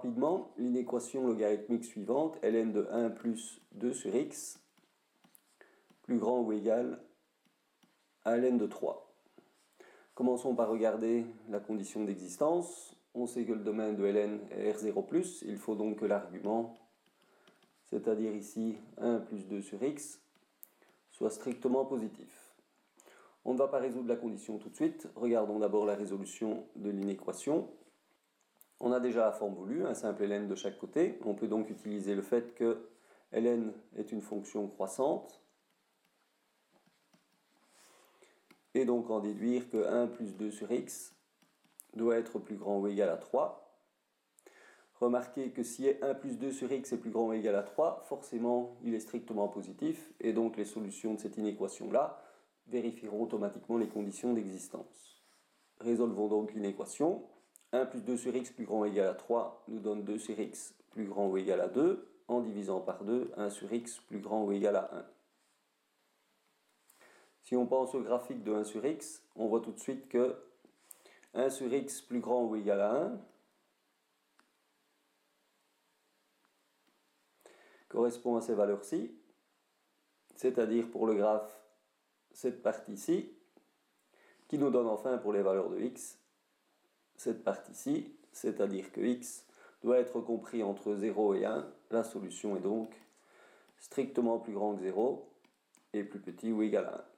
rapidement l'inéquation logarithmique suivante, ln de 1 plus 2 sur x, plus grand ou égal à ln de 3. Commençons par regarder la condition d'existence. On sait que le domaine de ln est R0+, il faut donc que l'argument, c'est-à-dire ici 1 plus 2 sur x, soit strictement positif. On ne va pas résoudre la condition tout de suite, regardons d'abord la résolution de l'inéquation. On a déjà la forme voulue, un simple ln de chaque côté. On peut donc utiliser le fait que ln est une fonction croissante et donc en déduire que 1 plus 2 sur x doit être plus grand ou égal à 3. Remarquez que si 1 plus 2 sur x est plus grand ou égal à 3, forcément il est strictement positif, et donc les solutions de cette inéquation-là vérifieront automatiquement les conditions d'existence. Résolvons donc l'inéquation. 1 plus 2 sur x plus grand ou égal à 3 nous donne 2 sur x plus grand ou égal à 2, en divisant par 2, 1 sur x plus grand ou égal à 1. Si on pense au graphique de 1 sur x, on voit tout de suite que 1 sur x plus grand ou égal à 1 correspond à ces valeurs-ci, c'est-à-dire pour le graphe cette partie-ci, qui nous donne enfin pour les valeurs de x cette partie-ci, c'est-à-dire que x doit être compris entre 0 et 1. La solution est donc strictement plus grand que 0 et plus petit ou égal à 1.